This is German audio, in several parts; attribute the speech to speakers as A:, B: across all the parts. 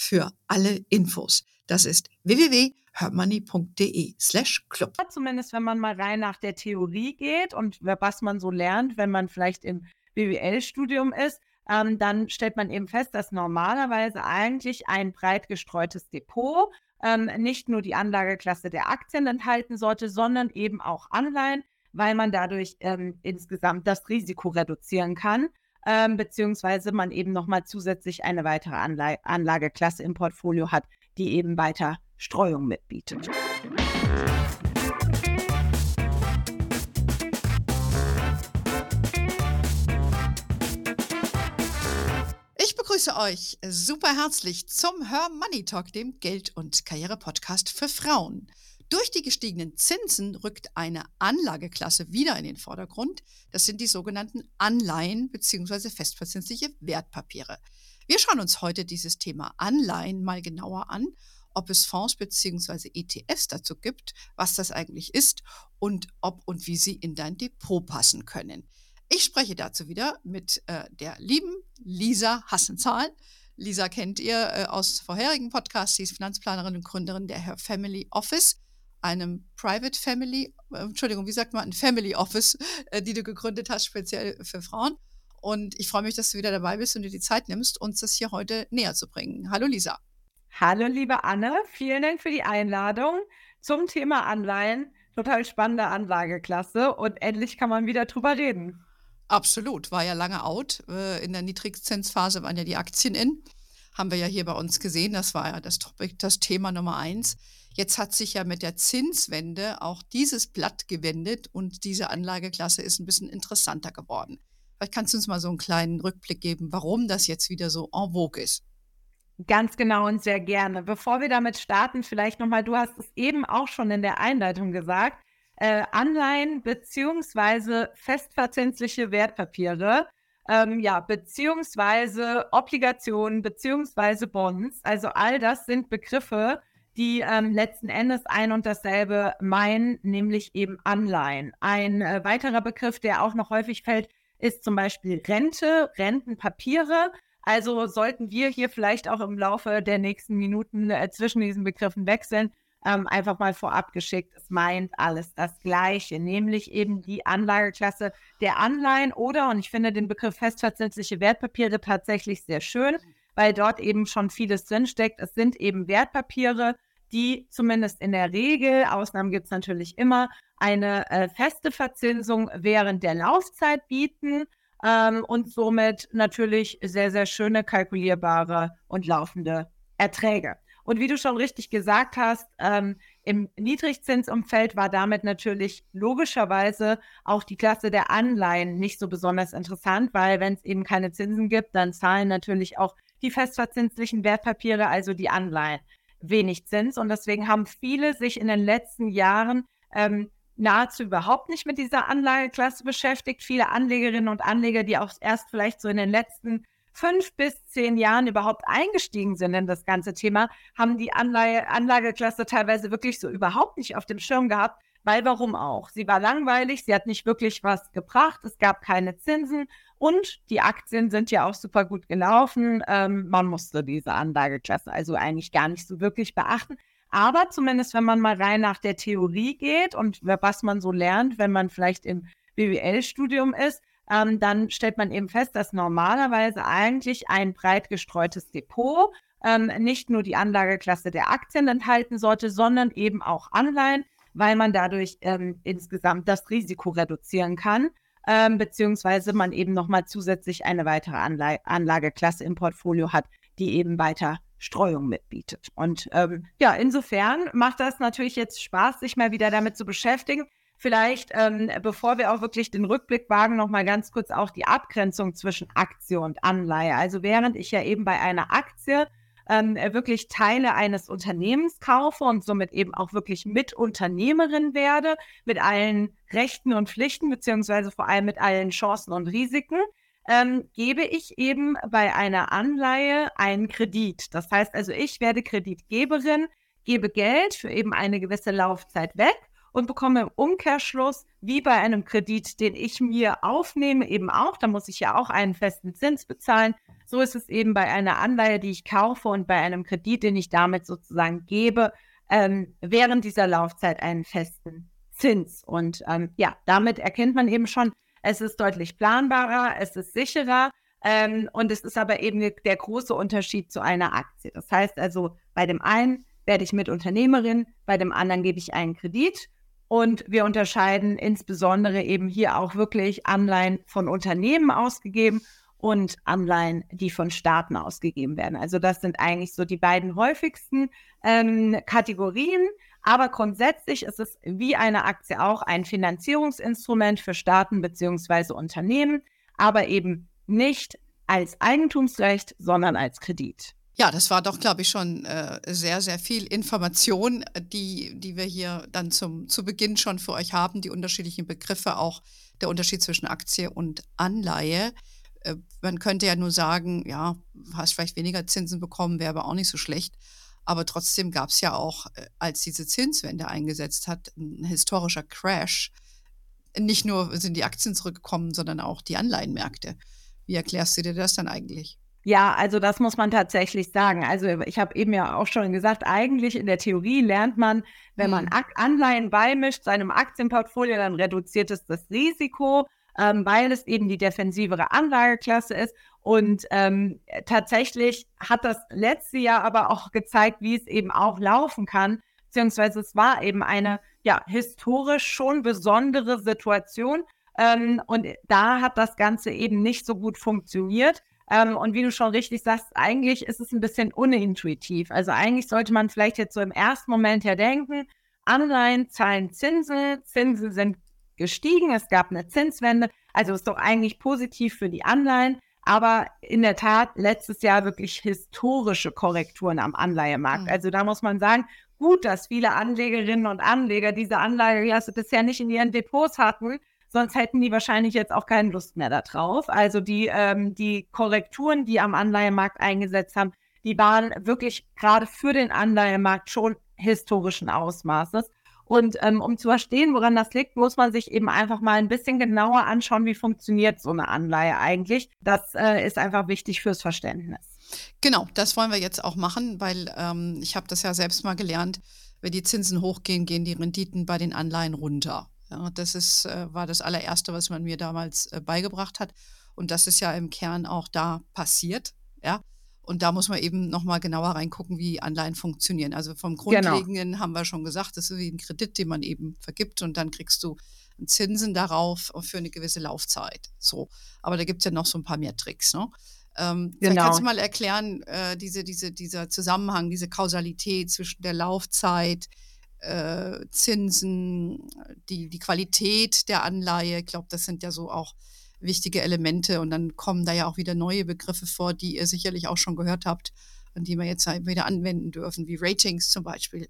A: für alle Infos. Das ist www.hermoney.de slash club.
B: Zumindest wenn man mal rein nach der Theorie geht und was man so lernt, wenn man vielleicht im BWL-Studium ist, ähm, dann stellt man eben fest, dass normalerweise eigentlich ein breit gestreutes Depot ähm, nicht nur die Anlageklasse der Aktien enthalten sollte, sondern eben auch Anleihen, weil man dadurch ähm, insgesamt das Risiko reduzieren kann ähm, beziehungsweise man eben nochmal zusätzlich eine weitere Anla Anlageklasse im Portfolio hat, die eben weiter Streuung mitbietet.
A: Ich begrüße euch super herzlich zum Hör Money Talk, dem Geld- und Karriere-Podcast für Frauen. Durch die gestiegenen Zinsen rückt eine Anlageklasse wieder in den Vordergrund. Das sind die sogenannten Anleihen bzw. festverzinsliche Wertpapiere. Wir schauen uns heute dieses Thema Anleihen mal genauer an, ob es Fonds bzw. ETFs dazu gibt, was das eigentlich ist und ob und wie sie in dein Depot passen können. Ich spreche dazu wieder mit äh, der lieben Lisa Hassenzahl. Lisa kennt ihr äh, aus vorherigen Podcasts. Sie ist Finanzplanerin und Gründerin der Her Family Office einem Private Family, äh, Entschuldigung, wie sagt man, ein Family Office, äh, die du gegründet hast, speziell für Frauen. Und ich freue mich, dass du wieder dabei bist und dir die Zeit nimmst, uns das hier heute näher zu bringen. Hallo Lisa.
B: Hallo liebe Anne, vielen Dank für die Einladung zum Thema Anleihen. Total spannende Anlageklasse und endlich kann man wieder drüber reden.
A: Absolut, war ja lange out. Äh, in der Niedrigzinsphase waren ja die Aktien in. Haben wir ja hier bei uns gesehen, das war ja das, Topic, das Thema Nummer eins. Jetzt hat sich ja mit der Zinswende auch dieses Blatt gewendet und diese Anlageklasse ist ein bisschen interessanter geworden. Vielleicht kannst du uns mal so einen kleinen Rückblick geben, warum das jetzt wieder so en vogue ist.
B: Ganz genau und sehr gerne. Bevor wir damit starten, vielleicht nochmal, du hast es eben auch schon in der Einleitung gesagt, äh, Anleihen beziehungsweise festverzinsliche Wertpapiere, ähm, ja, beziehungsweise Obligationen beziehungsweise Bonds. Also all das sind Begriffe, die ähm, letzten Endes ein und dasselbe meinen, nämlich eben Anleihen. Ein äh, weiterer Begriff, der auch noch häufig fällt, ist zum Beispiel Rente, Rentenpapiere. Also sollten wir hier vielleicht auch im Laufe der nächsten Minuten äh, zwischen diesen Begriffen wechseln, ähm, einfach mal vorab geschickt, es meint alles das Gleiche, nämlich eben die Anlageklasse der Anleihen oder, und ich finde den Begriff festverzinsliche Wertpapiere tatsächlich sehr schön, weil dort eben schon vieles drinsteckt. Es sind eben Wertpapiere, die zumindest in der Regel, Ausnahmen gibt es natürlich immer, eine äh, feste Verzinsung während der Laufzeit bieten ähm, und somit natürlich sehr, sehr schöne kalkulierbare und laufende Erträge. Und wie du schon richtig gesagt hast, ähm, im Niedrigzinsumfeld war damit natürlich logischerweise auch die Klasse der Anleihen nicht so besonders interessant, weil wenn es eben keine Zinsen gibt, dann zahlen natürlich auch die festverzinslichen Wertpapiere, also die Anleihen, wenig Zins. Und deswegen haben viele sich in den letzten Jahren ähm, nahezu überhaupt nicht mit dieser Anlageklasse beschäftigt. Viele Anlegerinnen und Anleger, die auch erst vielleicht so in den letzten fünf bis zehn Jahren überhaupt eingestiegen sind in das ganze Thema, haben die Anleihe, Anlageklasse teilweise wirklich so überhaupt nicht auf dem Schirm gehabt, weil warum auch? Sie war langweilig, sie hat nicht wirklich was gebracht, es gab keine Zinsen und die Aktien sind ja auch super gut gelaufen. Ähm, man musste diese Anlageklasse also eigentlich gar nicht so wirklich beachten. Aber zumindest, wenn man mal rein nach der Theorie geht und was man so lernt, wenn man vielleicht im BWL-Studium ist, ähm, dann stellt man eben fest, dass normalerweise eigentlich ein breit gestreutes Depot ähm, nicht nur die Anlageklasse der Aktien enthalten sollte, sondern eben auch Anleihen, weil man dadurch ähm, insgesamt das Risiko reduzieren kann ähm, beziehungsweise man eben nochmal zusätzlich eine weitere Anla Anlageklasse im Portfolio hat, die eben weiter Streuung mitbietet. Und ähm, ja, insofern macht das natürlich jetzt Spaß, sich mal wieder damit zu beschäftigen. Vielleicht, ähm, bevor wir auch wirklich den Rückblick wagen, nochmal ganz kurz auch die Abgrenzung zwischen Aktie und Anleihe. Also während ich ja eben bei einer Aktie ähm, wirklich Teile eines Unternehmens kaufe und somit eben auch wirklich Mitunternehmerin werde, mit allen Rechten und Pflichten, beziehungsweise vor allem mit allen Chancen und Risiken, ähm, gebe ich eben bei einer Anleihe einen Kredit. Das heißt also, ich werde Kreditgeberin, gebe Geld für eben eine gewisse Laufzeit weg und bekomme im Umkehrschluss, wie bei einem Kredit, den ich mir aufnehme, eben auch, da muss ich ja auch einen festen Zins bezahlen. So ist es eben bei einer Anleihe, die ich kaufe und bei einem Kredit, den ich damit sozusagen gebe, ähm, während dieser Laufzeit einen festen Zins. Und ähm, ja, damit erkennt man eben schon, es ist deutlich planbarer, es ist sicherer. Ähm, und es ist aber eben der große Unterschied zu einer Aktie. Das heißt also, bei dem einen werde ich Mitunternehmerin, bei dem anderen gebe ich einen Kredit. Und wir unterscheiden insbesondere eben hier auch wirklich Anleihen von Unternehmen ausgegeben und Anleihen, die von Staaten ausgegeben werden. Also das sind eigentlich so die beiden häufigsten ähm, Kategorien. Aber grundsätzlich ist es wie eine Aktie auch ein Finanzierungsinstrument für Staaten bzw. Unternehmen, aber eben nicht als Eigentumsrecht, sondern als Kredit.
A: Ja, das war doch, glaube ich, schon äh, sehr, sehr viel Information, äh, die, die wir hier dann zum, zu Beginn schon für euch haben, die unterschiedlichen Begriffe, auch der Unterschied zwischen Aktie und Anleihe. Äh, man könnte ja nur sagen, ja, hast vielleicht weniger Zinsen bekommen, wäre aber auch nicht so schlecht. Aber trotzdem gab es ja auch, äh, als diese Zinswende eingesetzt hat, ein historischer Crash. Nicht nur sind die Aktien zurückgekommen, sondern auch die Anleihenmärkte. Wie erklärst du dir das dann eigentlich?
B: Ja, also das muss man tatsächlich sagen. Also ich habe eben ja auch schon gesagt, eigentlich in der Theorie lernt man, wenn man mhm. Anleihen beimischt seinem Aktienportfolio, dann reduziert es das Risiko, ähm, weil es eben die defensivere Anlageklasse ist. Und ähm, tatsächlich hat das letzte Jahr aber auch gezeigt, wie es eben auch laufen kann, beziehungsweise es war eben eine ja historisch schon besondere Situation. Ähm, und da hat das Ganze eben nicht so gut funktioniert. Ähm, und wie du schon richtig sagst, eigentlich ist es ein bisschen unintuitiv. Also eigentlich sollte man vielleicht jetzt so im ersten Moment ja denken, Anleihen zahlen Zinsen, Zinsen sind gestiegen, es gab eine Zinswende, also ist doch eigentlich positiv für die Anleihen. Aber in der Tat letztes Jahr wirklich historische Korrekturen am Anleihemarkt. Mhm. Also da muss man sagen, gut, dass viele Anlegerinnen und Anleger diese Anlageklasse bisher nicht in ihren Depots hatten, sonst hätten die wahrscheinlich jetzt auch keine Lust mehr darauf. Also die, ähm, die Korrekturen, die am Anleihemarkt eingesetzt haben, die waren wirklich gerade für den Anleihemarkt schon historischen Ausmaßes. Und ähm, um zu verstehen, woran das liegt, muss man sich eben einfach mal ein bisschen genauer anschauen, wie funktioniert so eine Anleihe eigentlich. Das äh, ist einfach wichtig fürs Verständnis.
A: Genau, das wollen wir jetzt auch machen, weil ähm, ich habe das ja selbst mal gelernt. Wenn die Zinsen hochgehen, gehen die Renditen bei den Anleihen runter. Ja, das ist, äh, war das allererste, was man mir damals äh, beigebracht hat. Und das ist ja im Kern auch da passiert. Ja. Und da muss man eben nochmal genauer reingucken, wie Anleihen funktionieren. Also vom genau. Grundlegenden genau. haben wir schon gesagt, das ist wie ein Kredit, den man eben vergibt und dann kriegst du Zinsen darauf für eine gewisse Laufzeit. So. Aber da gibt es ja noch so ein paar mehr Tricks. Ne? Ähm, genau. kannst du mal erklären, äh, diese, diese, dieser Zusammenhang, diese Kausalität zwischen der Laufzeit, äh, Zinsen, die, die Qualität der Anleihe. Ich glaube, das sind ja so auch wichtige Elemente. Und dann kommen da ja auch wieder neue Begriffe vor, die ihr sicherlich auch schon gehört habt und die wir jetzt wieder anwenden dürfen, wie Ratings zum Beispiel.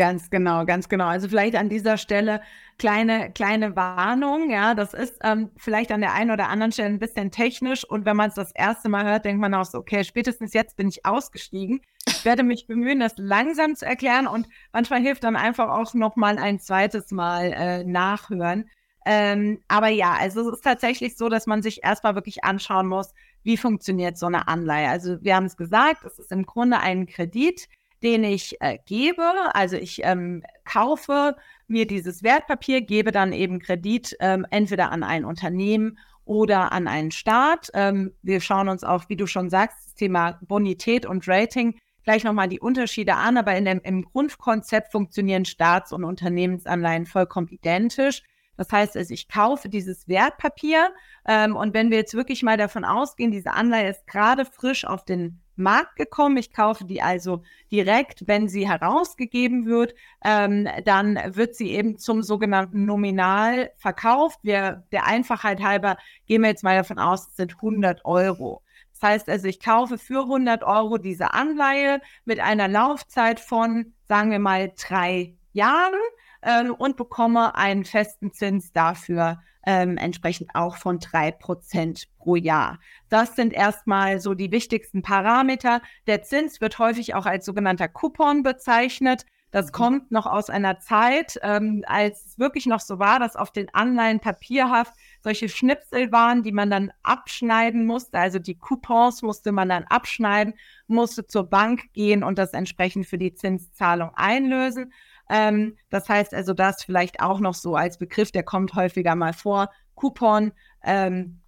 B: Ganz genau, ganz genau. Also vielleicht an dieser Stelle kleine, kleine Warnung. Ja, das ist ähm, vielleicht an der einen oder anderen Stelle ein bisschen technisch. Und wenn man es das erste Mal hört, denkt man auch so, okay, spätestens jetzt bin ich ausgestiegen. Ich werde mich bemühen, das langsam zu erklären. Und manchmal hilft dann einfach auch noch mal ein zweites Mal äh, nachhören. Ähm, aber ja, also es ist tatsächlich so, dass man sich erstmal wirklich anschauen muss, wie funktioniert so eine Anleihe. Also wir haben es gesagt, es ist im Grunde ein Kredit den ich äh, gebe. Also ich ähm, kaufe mir dieses Wertpapier, gebe dann eben Kredit ähm, entweder an ein Unternehmen oder an einen Staat. Ähm, wir schauen uns auch, wie du schon sagst, das Thema Bonität und Rating gleich nochmal die Unterschiede an, aber in dem, im Grundkonzept funktionieren Staats- und Unternehmensanleihen vollkommen identisch. Das heißt, also ich kaufe dieses Wertpapier ähm, und wenn wir jetzt wirklich mal davon ausgehen, diese Anleihe ist gerade frisch auf den Markt gekommen. Ich kaufe die also direkt, wenn sie herausgegeben wird, ähm, dann wird sie eben zum sogenannten Nominal verkauft. Wir, der Einfachheit halber gehen wir jetzt mal davon aus, es sind 100 Euro. Das heißt also, ich kaufe für 100 Euro diese Anleihe mit einer Laufzeit von, sagen wir mal, drei Jahren ähm, und bekomme einen festen Zins dafür ähm, entsprechend auch von drei Prozent pro Jahr. Das sind erstmal so die wichtigsten Parameter. Der Zins wird häufig auch als sogenannter Coupon bezeichnet. Das mhm. kommt noch aus einer Zeit, ähm, als es wirklich noch so war, dass auf den Anleihen papierhaft solche Schnipsel waren, die man dann abschneiden musste. Also die Coupons musste man dann abschneiden, musste zur Bank gehen und das entsprechend für die Zinszahlung einlösen. Ähm, das heißt also, das vielleicht auch noch so als Begriff, der kommt häufiger mal vor, Coupon. Ähm,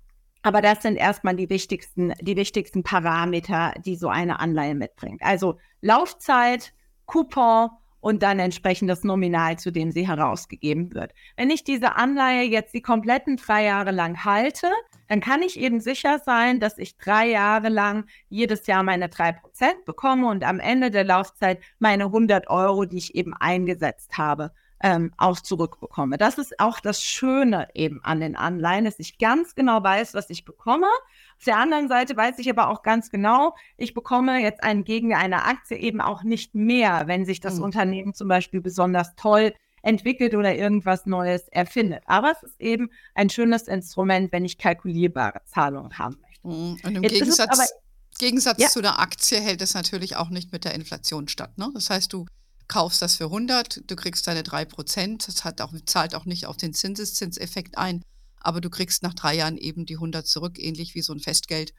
B: aber das sind erstmal die wichtigsten, die wichtigsten Parameter, die so eine Anleihe mitbringt. Also Laufzeit, Coupon und dann entsprechend das Nominal, zu dem sie herausgegeben wird. Wenn ich diese Anleihe jetzt die kompletten drei Jahre lang halte, dann kann ich eben sicher sein, dass ich drei Jahre lang jedes Jahr meine drei Prozent bekomme und am Ende der Laufzeit meine 100 Euro, die ich eben eingesetzt habe, ähm, auch zurückbekomme. Das ist auch das Schöne eben an den Anleihen, dass ich ganz genau weiß, was ich bekomme. Auf der anderen Seite weiß ich aber auch ganz genau, ich bekomme jetzt einen gegen eine Aktie eben auch nicht mehr, wenn sich das mhm. Unternehmen zum Beispiel besonders toll entwickelt oder irgendwas Neues erfindet. Aber es ist eben ein schönes Instrument, wenn ich kalkulierbare Zahlungen haben möchte.
A: Mhm. Und im Jetzt Gegensatz, aber, Gegensatz ja. zu der Aktie hält es natürlich auch nicht mit der Inflation statt. Ne? Das heißt, du kaufst das für 100, du kriegst deine 3%, das hat auch, zahlt auch nicht auf den Zinseszinseffekt ein, aber du kriegst nach drei Jahren eben die 100 zurück, ähnlich wie so ein Festgeld.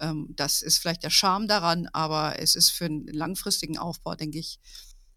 A: Ähm, das ist vielleicht der Charme daran, aber es ist für einen langfristigen Aufbau, denke ich,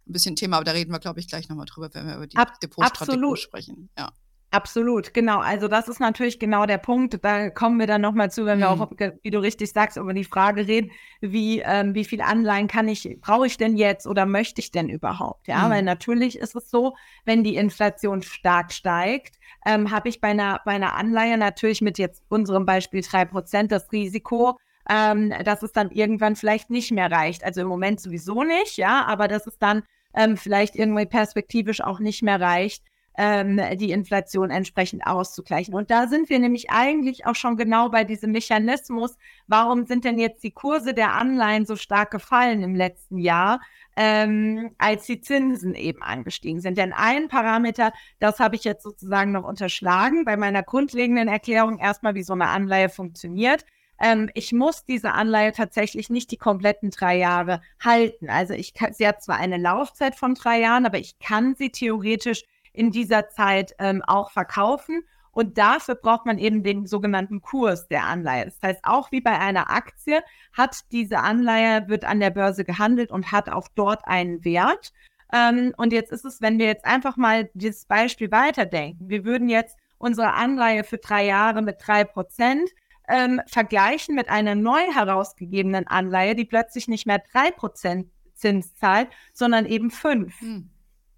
A: ein bisschen Thema. Aber da reden wir, glaube ich, gleich nochmal drüber, wenn wir über die Ab Depotstrategie sprechen.
B: Ja. Absolut, genau. Also das ist natürlich genau der Punkt. Da kommen wir dann nochmal zu, wenn wir mhm. auch, wie du richtig sagst, über die Frage reden, wie, ähm, wie viel Anleihen kann ich, brauche ich denn jetzt oder möchte ich denn überhaupt? Ja, mhm. weil natürlich ist es so, wenn die Inflation stark steigt, ähm, habe ich bei einer, bei einer Anleihe natürlich mit jetzt unserem Beispiel drei Prozent das Risiko, ähm, dass es dann irgendwann vielleicht nicht mehr reicht. Also im Moment sowieso nicht, ja, aber dass es dann ähm, vielleicht irgendwie perspektivisch auch nicht mehr reicht, ähm, die Inflation entsprechend auszugleichen. Und da sind wir nämlich eigentlich auch schon genau bei diesem Mechanismus. Warum sind denn jetzt die Kurse der Anleihen so stark gefallen im letzten Jahr, ähm, als die Zinsen eben angestiegen sind? Denn ein Parameter, das habe ich jetzt sozusagen noch unterschlagen bei meiner grundlegenden Erklärung erstmal, wie so eine Anleihe funktioniert ähm, ich muss diese Anleihe tatsächlich nicht die kompletten drei Jahre halten. Also ich kann, sie hat zwar eine Laufzeit von drei Jahren, aber ich kann sie theoretisch in dieser Zeit ähm, auch verkaufen. Und dafür braucht man eben den sogenannten Kurs der Anleihe. Das heißt, auch wie bei einer Aktie hat diese Anleihe, wird an der Börse gehandelt und hat auch dort einen Wert. Ähm, und jetzt ist es, wenn wir jetzt einfach mal dieses Beispiel weiterdenken, wir würden jetzt unsere Anleihe für drei Jahre mit drei Prozent ähm, vergleichen mit einer neu herausgegebenen Anleihe, die plötzlich nicht mehr drei Prozent Zins zahlt, sondern eben fünf. Hm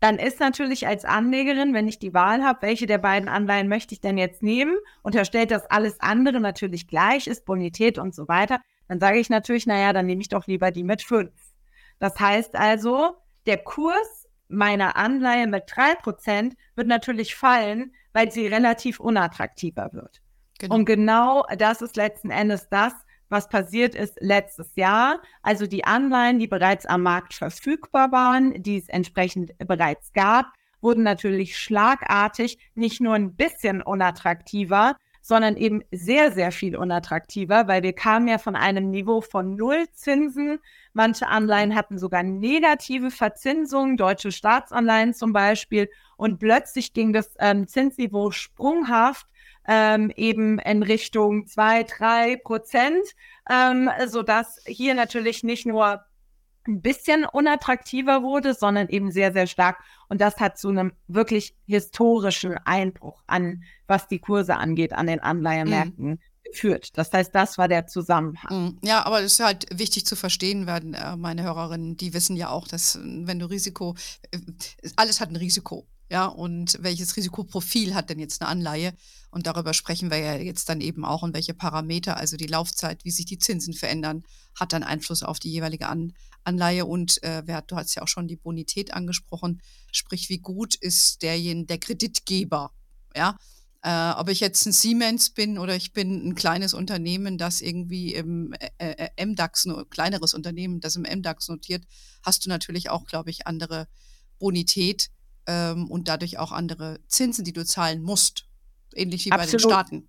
B: dann ist natürlich als Anlegerin, wenn ich die Wahl habe, welche der beiden Anleihen möchte ich denn jetzt nehmen, unterstellt, dass alles andere natürlich gleich ist, Bonität und so weiter, dann sage ich natürlich, naja, dann nehme ich doch lieber die mit fünf. Das heißt also, der Kurs meiner Anleihe mit drei Prozent wird natürlich fallen, weil sie relativ unattraktiver wird. Genau. Und genau das ist letzten Endes das, was passiert ist letztes Jahr. Also die Anleihen, die bereits am Markt verfügbar waren, die es entsprechend bereits gab, wurden natürlich schlagartig nicht nur ein bisschen unattraktiver, sondern eben sehr, sehr viel unattraktiver, weil wir kamen ja von einem Niveau von Nullzinsen. Manche Anleihen hatten sogar negative Verzinsungen, deutsche Staatsanleihen zum Beispiel. Und plötzlich ging das ähm, Zinsniveau sprunghaft ähm, eben in Richtung zwei, drei Prozent, ähm, sodass hier natürlich nicht nur ein bisschen unattraktiver wurde, sondern eben sehr, sehr stark. Und das hat zu einem wirklich historischen Einbruch an, was die Kurse angeht, an den Anleihenmärkten. Mhm geführt. Das heißt, das war der Zusammenhang.
A: Mhm. Ja, aber es ist halt wichtig zu verstehen werden, äh, meine Hörerinnen, die wissen ja auch, dass wenn du Risiko, äh, alles hat ein Risiko. Ja, und welches Risikoprofil hat denn jetzt eine Anleihe? Und darüber sprechen wir ja jetzt dann eben auch und welche Parameter, also die Laufzeit, wie sich die Zinsen verändern, hat dann Einfluss auf die jeweilige An Anleihe. Und äh, du hast ja auch schon die Bonität angesprochen, sprich, wie gut ist derjenige, der Kreditgeber? Ja, Äh, ob ich jetzt ein Siemens bin oder ich bin ein kleines Unternehmen, das irgendwie im äh, äh MDAX, ein kleineres Unternehmen, das im MDAX notiert, hast du natürlich auch, glaube ich, andere Bonität ähm, und dadurch auch andere Zinsen, die du zahlen musst. Ähnlich wie Absolut. bei den Staaten.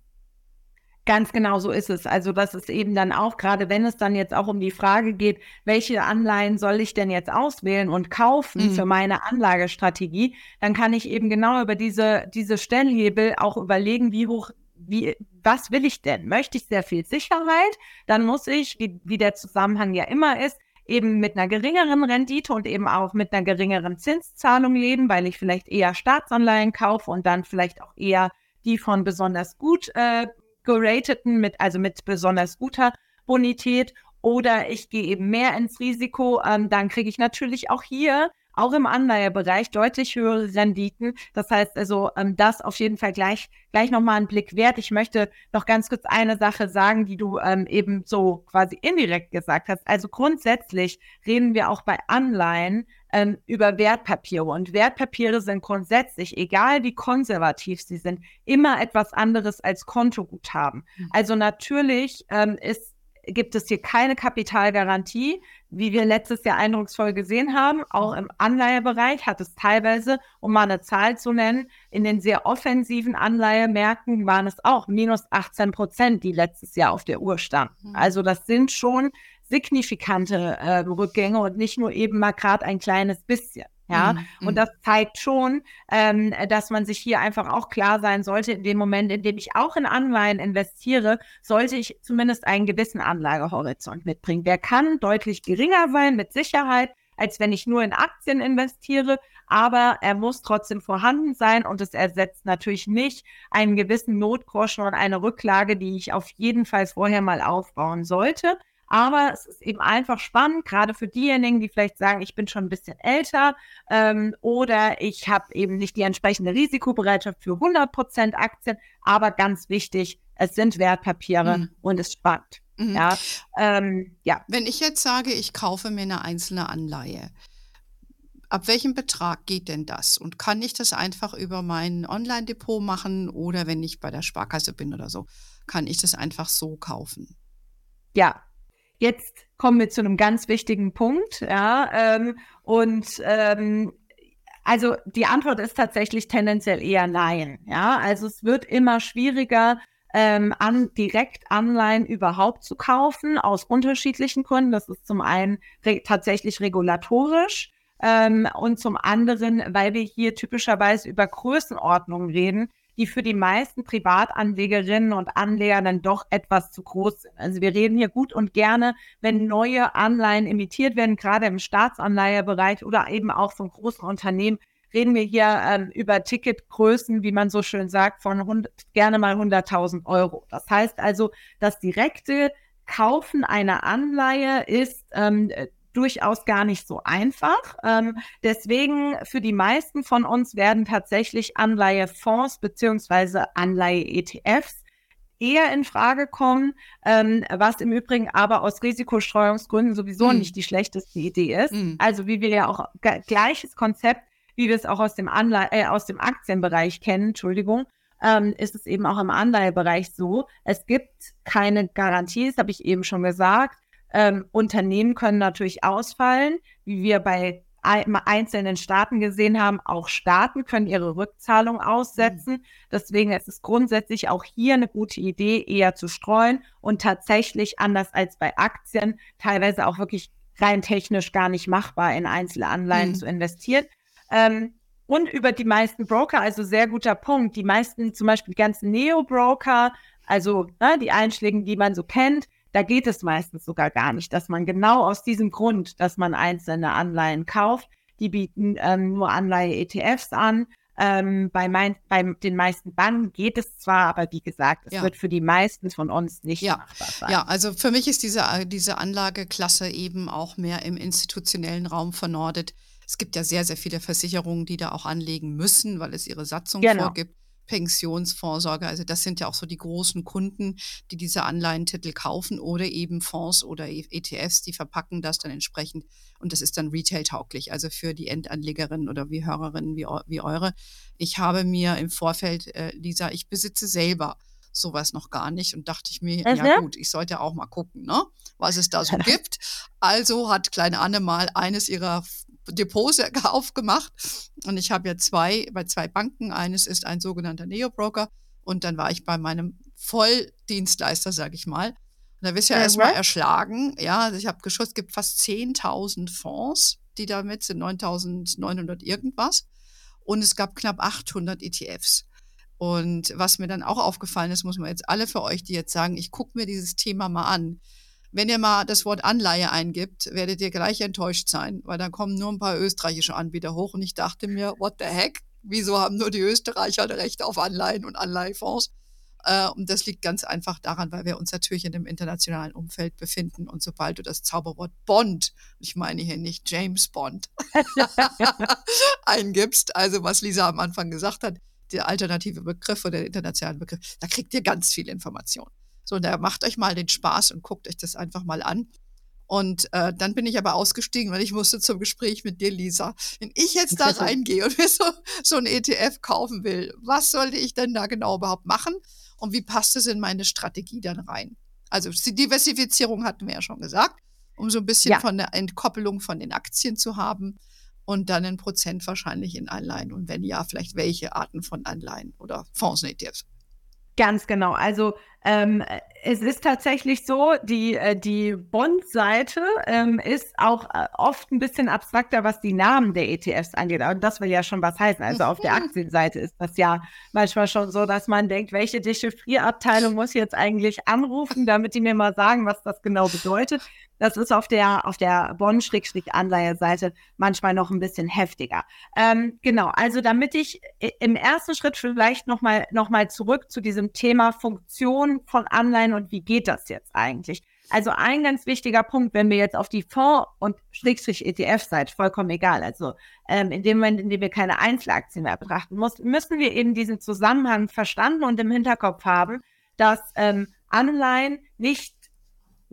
B: Ganz genau so ist es. Also das ist eben dann auch, gerade wenn es dann jetzt auch um die Frage geht, welche Anleihen soll ich denn jetzt auswählen und kaufen mhm. für meine Anlagestrategie, dann kann ich eben genau über diese, diese Stellhebel auch überlegen, wie hoch, wie, was will ich denn? Möchte ich sehr viel Sicherheit? Dann muss ich, wie, wie der Zusammenhang ja immer ist, eben mit einer geringeren Rendite und eben auch mit einer geringeren Zinszahlung leben, weil ich vielleicht eher Staatsanleihen kaufe und dann vielleicht auch eher die von besonders gut äh, gerateten, mit, also mit besonders guter Bonität. Oder ich gehe eben mehr ins Risiko, ähm, dann kriege ich natürlich auch hier auch im Anleihebereich deutlich höhere Renditen. Das heißt also, ähm, das auf jeden Fall gleich, gleich nochmal einen Blick wert. Ich möchte noch ganz kurz eine Sache sagen, die du ähm, eben so quasi indirekt gesagt hast. Also grundsätzlich reden wir auch bei Anleihen ähm, über Wertpapiere. Und Wertpapiere sind grundsätzlich, egal wie konservativ sie sind, immer etwas anderes als Kontoguthaben. Mhm. Also natürlich ähm, ist gibt es hier keine Kapitalgarantie, wie wir letztes Jahr eindrucksvoll gesehen haben. Auch im Anleihebereich hat es teilweise, um mal eine Zahl zu nennen, in den sehr offensiven Anleihemärkten waren es auch minus 18 Prozent, die letztes Jahr auf der Uhr standen. Mhm. Also das sind schon signifikante äh, Rückgänge und nicht nur eben mal gerade ein kleines bisschen. Ja, mhm. und mhm. das zeigt schon, ähm, dass man sich hier einfach auch klar sein sollte, in dem Moment, in dem ich auch in Anleihen investiere, sollte ich zumindest einen gewissen Anlagehorizont mitbringen. Der kann deutlich geringer sein, mit Sicherheit, als wenn ich nur in Aktien investiere, aber er muss trotzdem vorhanden sein und es ersetzt natürlich nicht einen gewissen Notgroschen und eine Rücklage, die ich auf jeden Fall vorher mal aufbauen sollte. Aber es ist eben einfach spannend, gerade für diejenigen, die vielleicht sagen, ich bin schon ein bisschen älter ähm, oder ich habe eben nicht die entsprechende Risikobereitschaft für 100% Aktien. Aber ganz wichtig, es sind Wertpapiere mhm. und es spannend. Mhm. Ja,
A: ähm, ja. Wenn ich jetzt sage, ich kaufe mir eine einzelne Anleihe, ab welchem Betrag geht denn das? Und kann ich das einfach über mein Online-Depot machen oder wenn ich bei der Sparkasse bin oder so, kann ich das einfach so kaufen?
B: Ja, Jetzt kommen wir zu einem ganz wichtigen Punkt, ja, ähm, und ähm, also die Antwort ist tatsächlich tendenziell eher nein, ja, also es wird immer schwieriger, ähm, an, direkt Anleihen überhaupt zu kaufen, aus unterschiedlichen Gründen. Das ist zum einen re tatsächlich regulatorisch ähm, und zum anderen, weil wir hier typischerweise über Größenordnungen reden, die für die meisten Privatanlegerinnen und Anleger dann doch etwas zu groß sind. Also wir reden hier gut und gerne, wenn neue Anleihen emittiert werden, gerade im Staatsanleihebereich oder eben auch von großen Unternehmen, reden wir hier ähm, über Ticketgrößen, wie man so schön sagt, von 100, gerne mal 100.000 Euro. Das heißt also, das direkte Kaufen einer Anleihe ist ähm, durchaus gar nicht so einfach. Ähm, deswegen für die meisten von uns werden tatsächlich Anleihefonds beziehungsweise Anleihe-ETFs eher in Frage kommen, ähm, was im Übrigen aber aus Risikostreuungsgründen sowieso mm. nicht die schlechteste Idee ist. Mm. Also wie wir ja auch gleiches Konzept, wie wir es auch aus dem Anleihe, äh, aus dem Aktienbereich kennen, Entschuldigung, ähm, ist es eben auch im Anleihebereich so. Es gibt keine Garantie, das habe ich eben schon gesagt. Ähm, Unternehmen können natürlich ausfallen, wie wir bei einzelnen Staaten gesehen haben, auch Staaten können ihre Rückzahlung aussetzen. Mhm. Deswegen ist es grundsätzlich auch hier eine gute Idee, eher zu streuen und tatsächlich anders als bei Aktien teilweise auch wirklich rein technisch gar nicht machbar, in einzelne Anleihen mhm. zu investieren. Ähm, und über die meisten Broker, also sehr guter Punkt, die meisten, zum Beispiel die ganzen Neo-Broker, also ne, die Einschläge, die man so kennt, da geht es meistens sogar gar nicht, dass man genau aus diesem Grund, dass man einzelne Anleihen kauft, die bieten ähm, nur Anleihe-ETFs an. Ähm, bei, mein, bei den meisten Banken geht es zwar, aber wie gesagt, es ja. wird für die meisten von uns nicht
A: ja. machbar sein. Ja, also für mich ist diese, diese Anlageklasse eben auch mehr im institutionellen Raum vernordet. Es gibt ja sehr, sehr viele Versicherungen, die da auch anlegen müssen, weil es ihre Satzung genau. vorgibt. Pensionsvorsorge. Also das sind ja auch so die großen Kunden, die diese Anleihentitel kaufen oder eben Fonds oder ETFs, die verpacken das dann entsprechend und das ist dann retail-tauglich, also für die Endanlegerinnen oder wie Hörerinnen wie, wie eure. Ich habe mir im Vorfeld, äh, Lisa, ich besitze selber sowas noch gar nicht und dachte ich mir, also? ja gut, ich sollte auch mal gucken, ne, was es da so gibt. Also hat kleine Anne mal eines ihrer Depots aufgemacht und ich habe ja zwei, bei zwei Banken. Eines ist ein sogenannter Neo-Broker und dann war ich bei meinem Volldienstleister, sage ich mal. Und da wirst du ja, ja erstmal erschlagen. Ja, also ich habe geschossen, es gibt fast 10.000 Fonds, die damit sind, 9.900 irgendwas. Und es gab knapp 800 ETFs. Und was mir dann auch aufgefallen ist, muss man jetzt alle für euch, die jetzt sagen, ich gucke mir dieses Thema mal an. Wenn ihr mal das Wort Anleihe eingibt, werdet ihr gleich enttäuscht sein, weil dann kommen nur ein paar österreichische Anbieter hoch und ich dachte mir, what the heck? Wieso haben nur die Österreicher Rechte auf Anleihen und Anleihefonds? Äh, und das liegt ganz einfach daran, weil wir uns natürlich in einem internationalen Umfeld befinden. Und sobald du das Zauberwort Bond, ich meine hier nicht James Bond, eingibst, also was Lisa am Anfang gesagt hat, der alternative Begriff oder der internationale Begriff, da kriegt ihr ganz viel Information. So, da macht euch mal den Spaß und guckt euch das einfach mal an. Und äh, dann bin ich aber ausgestiegen, weil ich musste zum Gespräch mit dir, Lisa. Wenn ich jetzt da reingehe und mir so, so ein ETF kaufen will, was sollte ich denn da genau überhaupt machen? Und wie passt es in meine Strategie dann rein? Also die Diversifizierung hatten wir ja schon gesagt, um so ein bisschen ja. von der Entkoppelung von den Aktien zu haben und dann ein Prozent wahrscheinlich in Anleihen und wenn ja, vielleicht welche Arten von Anleihen oder Fonds und ETFs.
B: Ganz genau. Also ähm, es ist tatsächlich so, die, äh, die Bond-Seite ähm, ist auch äh, oft ein bisschen abstrakter, was die Namen der ETFs angeht. Und das will ja schon was heißen. Also auf der Aktienseite ist das ja manchmal schon so, dass man denkt, welche Dechiffrierabteilung muss ich jetzt eigentlich anrufen, damit die mir mal sagen, was das genau bedeutet. Das ist auf der, auf der Bond-Anleihe-Seite manchmal noch ein bisschen heftiger. Ähm, genau, also damit ich im ersten Schritt vielleicht nochmal noch mal zurück zu diesem Thema Funktion von Anleihen und wie geht das jetzt eigentlich? Also ein ganz wichtiger Punkt, wenn wir jetzt auf die Fonds- und Schrägstrich-ETF-Seite, vollkommen egal, also ähm, in dem Moment, in dem wir keine Einzelaktien mehr betrachten muss, müssen wir eben diesen Zusammenhang verstanden und im Hinterkopf haben, dass ähm, Anleihen nicht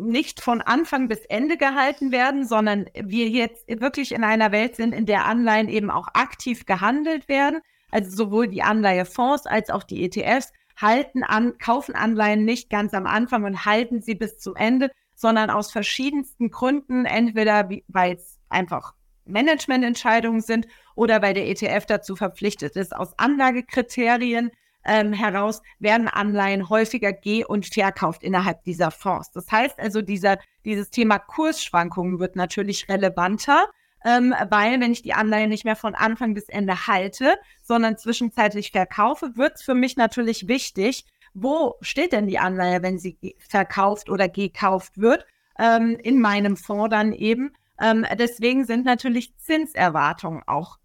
B: nicht von Anfang bis Ende gehalten werden, sondern wir jetzt wirklich in einer Welt sind, in der Anleihen eben auch aktiv gehandelt werden. Also sowohl die Anleihefonds als auch die ETFs halten an, kaufen Anleihen nicht ganz am Anfang und halten sie bis zum Ende, sondern aus verschiedensten Gründen, entweder weil es einfach Managemententscheidungen sind oder weil der ETF dazu verpflichtet ist, aus Anlagekriterien ähm, heraus werden Anleihen häufiger geh- und verkauft innerhalb dieser Fonds. Das heißt also, dieser, dieses Thema Kursschwankungen wird natürlich relevanter, ähm, weil wenn ich die Anleihen nicht mehr von Anfang bis Ende halte, sondern zwischenzeitlich verkaufe, wird es für mich natürlich wichtig, wo steht denn die Anleihe, wenn sie verkauft oder gekauft wird, ähm, in meinem Fonds dann eben. Ähm, deswegen sind natürlich Zinserwartungen auch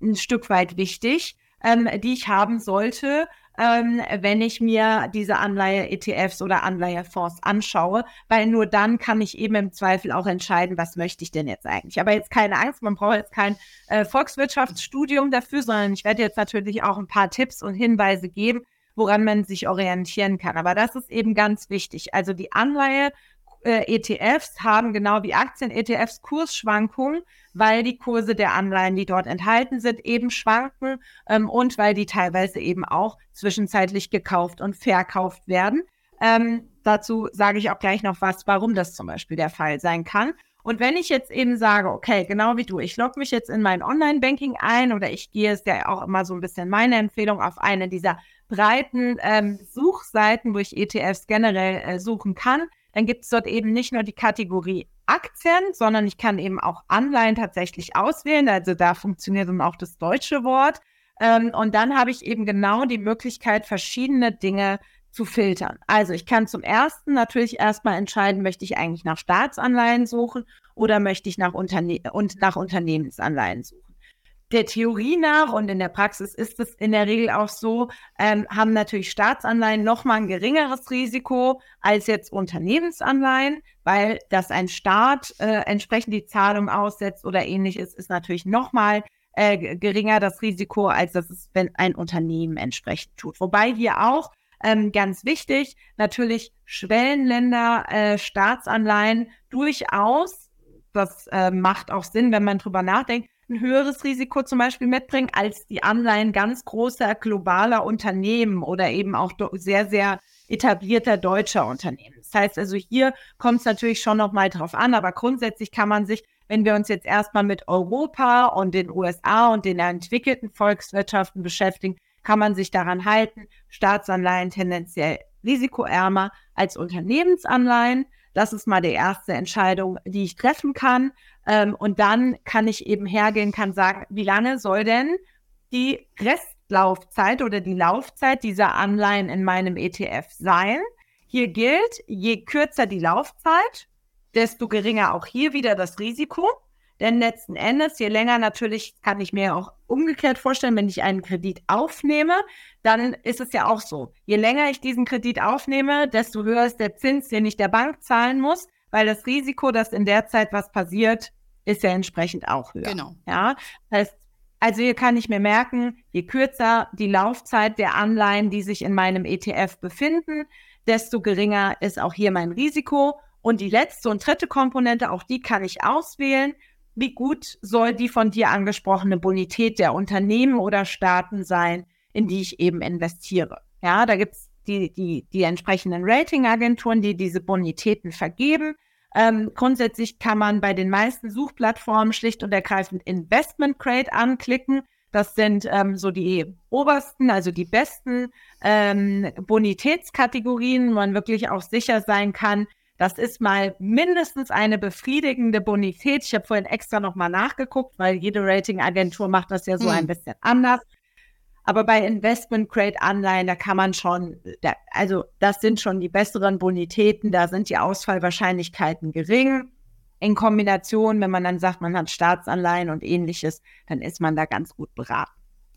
B: ein Stück weit wichtig, ähm, die ich haben sollte, ähm, wenn ich mir diese Anleihe-ETFs oder Anleihefonds anschaue, weil nur dann kann ich eben im Zweifel auch entscheiden, was möchte ich denn jetzt eigentlich. Aber jetzt keine Angst, man braucht jetzt kein äh, Volkswirtschaftsstudium dafür, sondern ich werde jetzt natürlich auch ein paar Tipps und Hinweise geben, woran man sich orientieren kann. Aber das ist eben ganz wichtig. Also die Anleihe äh, ETFs haben genau wie Aktien-ETFs Kursschwankungen, weil die Kurse der Anleihen, die dort enthalten sind, eben schwanken ähm, und weil die teilweise eben auch zwischenzeitlich gekauft und verkauft werden. Ähm, dazu sage ich auch gleich noch was, warum das zum Beispiel der Fall sein kann. Und wenn ich jetzt eben sage, okay, genau wie du, ich logge mich jetzt in mein Online-Banking ein oder ich gehe, ist ja auch immer so ein bisschen meine Empfehlung, auf eine dieser breiten ähm, Suchseiten, wo ich ETFs generell äh, suchen kann, dann gibt es dort eben nicht nur die Kategorie Aktien, sondern ich kann eben auch Anleihen tatsächlich auswählen. Also da funktioniert dann auch das deutsche Wort. Ähm, und dann habe ich eben genau die Möglichkeit, verschiedene Dinge zu filtern. Also ich kann zum ersten natürlich erstmal entscheiden, möchte ich eigentlich nach Staatsanleihen suchen oder möchte ich nach, Unterne und nach Unternehmensanleihen suchen der Theorie nach und in der Praxis ist es in der Regel auch so, ähm, haben natürlich Staatsanleihen nochmal ein geringeres Risiko als jetzt Unternehmensanleihen, weil das ein Staat äh, entsprechend die Zahlung aussetzt oder ähnliches, ist natürlich nochmal äh, geringer das Risiko, als das ist, wenn ein Unternehmen entsprechend tut. Wobei hier auch ähm, ganz wichtig, natürlich Schwellenländer, äh, Staatsanleihen durchaus, das äh, macht auch Sinn, wenn man drüber nachdenkt, ein höheres Risiko zum Beispiel mitbringen als die Anleihen ganz großer globaler Unternehmen oder eben auch sehr, sehr etablierter deutscher Unternehmen. Das heißt also, hier kommt es natürlich schon nochmal drauf an, aber grundsätzlich kann man sich, wenn wir uns jetzt erstmal mit Europa und den USA und den entwickelten Volkswirtschaften beschäftigen, kann man sich daran halten, Staatsanleihen tendenziell risikoärmer als Unternehmensanleihen. Das ist mal die erste Entscheidung, die ich treffen kann. Ähm, und dann kann ich eben hergehen, kann sagen, wie lange soll denn die Restlaufzeit oder die Laufzeit dieser Anleihen in meinem ETF sein? Hier gilt, je kürzer die Laufzeit, desto geringer auch hier wieder das Risiko. Denn letzten Endes, je länger natürlich, kann ich mir auch umgekehrt vorstellen, wenn ich einen Kredit aufnehme, dann ist es ja auch so. Je länger ich diesen Kredit aufnehme, desto höher ist der Zins, den ich der Bank zahlen muss, weil das Risiko, dass in der Zeit was passiert, ist ja entsprechend auch höher.
A: Genau.
B: Ja, heißt, also hier kann ich mir merken, je kürzer die Laufzeit der Anleihen, die sich in meinem ETF befinden, desto geringer ist auch hier mein Risiko. Und die letzte und dritte Komponente, auch die kann ich auswählen wie gut soll die von dir angesprochene Bonität der Unternehmen oder Staaten sein, in die ich eben investiere. Ja, da gibt es die, die, die entsprechenden Ratingagenturen, die diese Bonitäten vergeben. Ähm, grundsätzlich kann man bei den meisten Suchplattformen schlicht und ergreifend Investment Grade anklicken. Das sind ähm, so die obersten, also die besten ähm, Bonitätskategorien, wo man wirklich auch sicher sein kann, das ist mal mindestens eine befriedigende Bonität. Ich habe vorhin extra nochmal nachgeguckt, weil jede Ratingagentur macht das ja so hm. ein bisschen anders. Aber bei Investment Grade Anleihen, da kann man schon, da, also das sind schon die besseren Bonitäten, da sind die Ausfallwahrscheinlichkeiten gering. In Kombination, wenn man dann sagt, man hat Staatsanleihen und ähnliches, dann ist man da ganz gut beraten.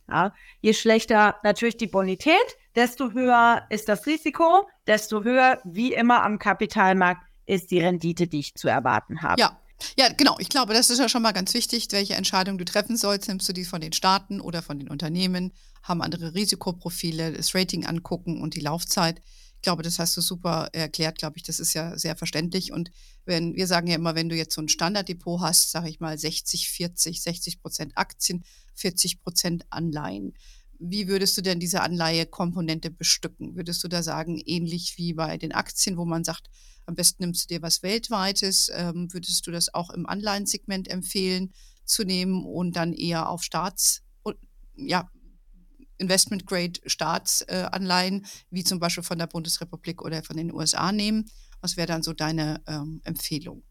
B: Ja. Je schlechter natürlich die Bonität, desto höher ist das Risiko, desto höher, wie immer am Kapitalmarkt, ist die Rendite, die ich zu erwarten habe.
A: Ja. Ja, genau. Ich glaube, das ist ja schon mal ganz wichtig, welche Entscheidung du treffen sollst. Nimmst du die von den Staaten oder von den Unternehmen, haben andere Risikoprofile, das Rating angucken und die Laufzeit. Ich glaube, das hast du super erklärt, glaube ich. Das ist ja sehr verständlich. Und wenn wir sagen ja immer, wenn du jetzt so ein Standarddepot hast, sage ich mal 60, 40, 60 Prozent Aktien, 40 Prozent Anleihen. Wie würdest du denn diese Anleihekomponente bestücken? Würdest du da sagen, ähnlich wie bei den Aktien, wo man sagt, am besten nimmst du dir was Weltweites, ähm, würdest du das auch im Anleihensegment empfehlen zu nehmen und dann eher auf Staats, ja, Investment Grade Staatsanleihen, äh, wie zum Beispiel von der Bundesrepublik oder von den USA nehmen? Was wäre dann so deine ähm, Empfehlung?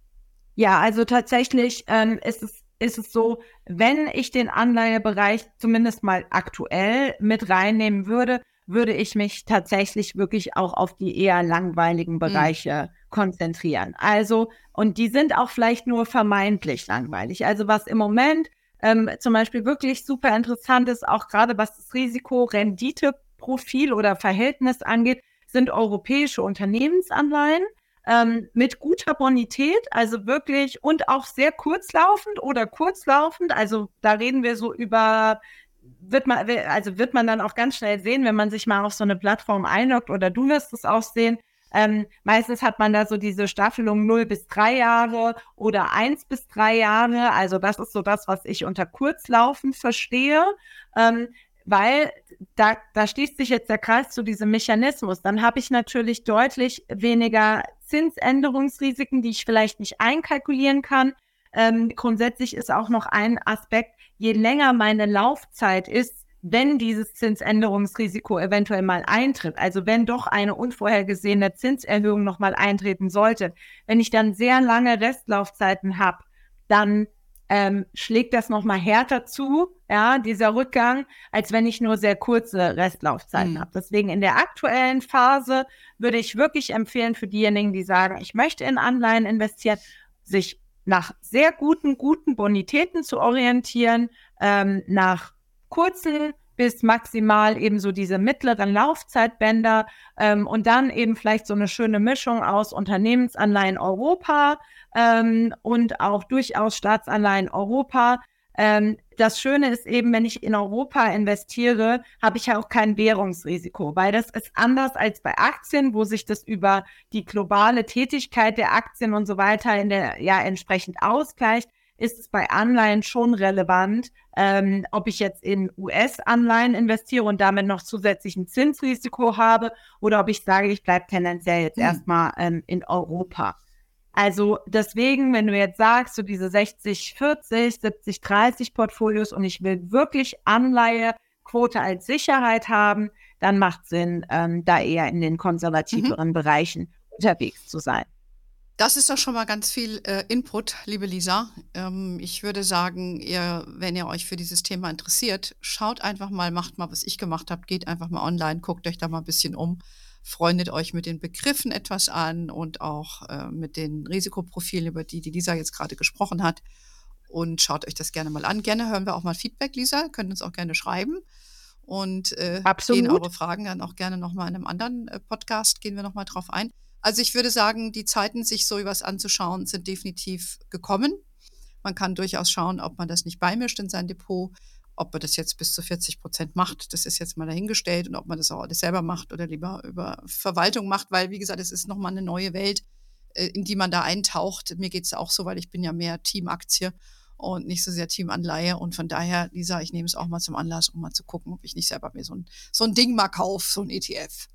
B: Ja, also tatsächlich ähm, ist es ist es so, wenn ich den Anleihebereich zumindest mal aktuell mit reinnehmen würde, würde ich mich tatsächlich wirklich auch auf die eher langweiligen mhm. Bereiche mhm. konzentrieren. Also, und die sind auch vielleicht nur vermeintlich langweilig. Also, was im Moment ähm, zum Beispiel wirklich super interessant ist, auch gerade was das Risiko-Rendite-Profil oder Verhältnis angeht, sind europäische Unternehmensanleihen ähm, mit guter Bonität, also wirklich und auch sehr kurzlaufend oder kurzlaufend. Also da reden wir so über wird man, also wird man dann auch ganz schnell sehen, wenn man sich mal auf so eine Plattform einloggt oder du wirst es auch sehen. Ähm, meistens hat man da so diese Staffelung 0 bis 3 Jahre oder 1 bis 3 Jahre. Also das ist so das, was ich unter kurzlaufend verstehe. Ähm, weil da, da schließt sich jetzt der Kreis zu diesem Mechanismus. Dann habe ich natürlich deutlich weniger Zinsänderungsrisiken, die ich vielleicht nicht einkalkulieren kann. Ähm, grundsätzlich ist auch noch ein Aspekt, je länger meine Laufzeit ist, wenn dieses Zinsänderungsrisiko eventuell mal eintritt, also wenn doch eine unvorhergesehene Zinserhöhung nochmal eintreten sollte, wenn ich dann sehr lange Restlaufzeiten habe, dann ähm, schlägt das nochmal härter zu, ja, dieser Rückgang, als wenn ich nur sehr kurze Restlaufzeiten mhm. habe. Deswegen in der aktuellen Phase würde ich wirklich empfehlen für diejenigen, die sagen, ich möchte in Anleihen investieren, sich nach sehr guten, guten Bonitäten zu orientieren, ähm, nach kurzen bis maximal eben so diese mittleren Laufzeitbänder ähm, und dann eben vielleicht so eine schöne Mischung aus Unternehmensanleihen Europa ähm, und auch durchaus Staatsanleihen Europa. Ähm, das Schöne ist eben, wenn ich in Europa investiere, habe ich ja auch kein Währungsrisiko, weil das ist anders als bei Aktien, wo sich das über die globale Tätigkeit der Aktien und so weiter in der, ja, entsprechend ausgleicht ist es bei Anleihen schon relevant, ähm, ob ich jetzt in US-Anleihen investiere und damit noch zusätzlich ein Zinsrisiko habe oder ob ich sage, ich bleibe tendenziell jetzt mhm. erstmal ähm, in Europa. Also deswegen, wenn du jetzt sagst, so diese 60, 40, 70, 30 Portfolios und ich will wirklich Anleihequote als Sicherheit haben, dann macht Sinn, ähm, da eher in den konservativeren mhm. Bereichen unterwegs zu sein.
A: Das ist doch schon mal ganz viel äh, Input, liebe Lisa. Ähm, ich würde sagen, ihr, wenn ihr euch für dieses Thema interessiert, schaut einfach mal, macht mal, was ich gemacht habe, geht einfach mal online, guckt euch da mal ein bisschen um freundet euch mit den Begriffen etwas an und auch äh, mit den Risikoprofilen, über die die Lisa jetzt gerade gesprochen hat. Und schaut euch das gerne mal an. Gerne hören wir auch mal Feedback, Lisa. Könnt uns auch gerne schreiben. Und äh, gehen eure Fragen dann auch gerne nochmal in einem anderen äh, Podcast, gehen wir nochmal drauf ein. Also ich würde sagen, die Zeiten, sich so etwas anzuschauen, sind definitiv gekommen. Man kann durchaus schauen, ob man das nicht beimischt in sein Depot. Ob man das jetzt bis zu 40 Prozent macht, das ist jetzt mal dahingestellt und ob man das auch alles selber macht oder lieber über Verwaltung macht, weil, wie gesagt, es ist nochmal eine neue Welt, äh, in die man da eintaucht. Mir geht es auch so, weil ich bin ja mehr Teamaktie und nicht so sehr Teamanleihe. Und von daher, Lisa, ich nehme es auch mal zum Anlass, um mal zu gucken, ob ich nicht selber mir so ein, so ein Ding mal kaufe, so ein ETF.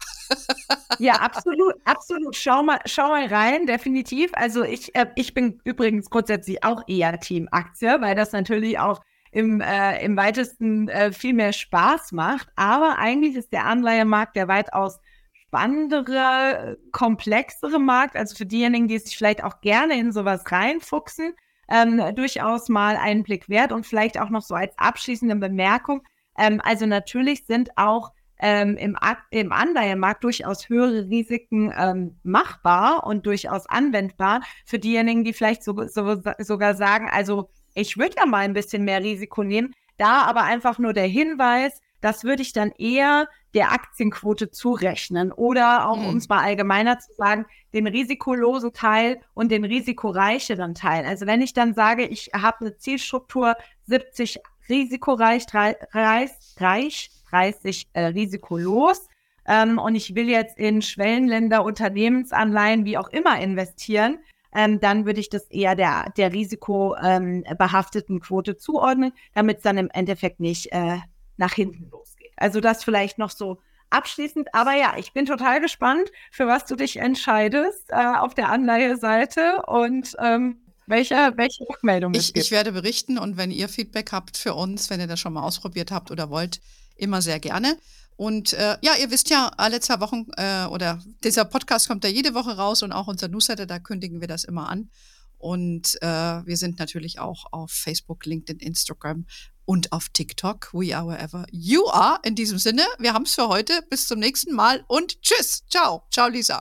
B: ja, absolut, absolut. Schau mal, schau mal rein, definitiv. Also ich, äh, ich bin übrigens grundsätzlich auch eher Teamaktie, weil das natürlich auch im, äh, im weitesten äh, viel mehr Spaß macht. Aber eigentlich ist der Anleihemarkt der weitaus spannendere, komplexere Markt. Also für diejenigen, die sich vielleicht auch gerne in sowas reinfuchsen, ähm, durchaus mal einen Blick wert und vielleicht auch noch so als abschließende Bemerkung. Ähm, also natürlich sind auch ähm, im, im Anleihemarkt durchaus höhere Risiken ähm, machbar und durchaus anwendbar für diejenigen, die vielleicht so, so, sogar sagen, also ich würde ja mal ein bisschen mehr Risiko nehmen. Da aber einfach nur der Hinweis, das würde ich dann eher der Aktienquote zurechnen oder auch, mhm. um es mal allgemeiner zu sagen, den risikolosen Teil und den risikoreicheren Teil. Also wenn ich dann sage, ich habe eine Zielstruktur 70 risikoreich, reich, reich 30 äh, risikolos ähm, und ich will jetzt in Schwellenländer, Unternehmensanleihen, wie auch immer investieren, ähm, dann würde ich das eher der, der risikobehafteten ähm, Quote zuordnen, damit es dann im Endeffekt nicht äh, nach hinten losgeht. Also das vielleicht noch so abschließend. Aber ja, ich bin total gespannt, für was du dich entscheidest äh, auf der Anleiheseite und ähm, welche, welche Rückmeldung
A: ich, ich werde berichten und wenn ihr Feedback habt für uns, wenn ihr das schon mal ausprobiert habt oder wollt, immer sehr gerne. Und äh, ja, ihr wisst ja, alle zwei Wochen äh, oder dieser Podcast kommt ja jede Woche raus und auch unser Newsletter, da kündigen wir das immer an. Und äh, wir sind natürlich auch auf Facebook, LinkedIn, Instagram und auf TikTok. We are wherever you are. In diesem Sinne, wir haben es für heute. Bis zum nächsten Mal und tschüss. Ciao. Ciao, Lisa.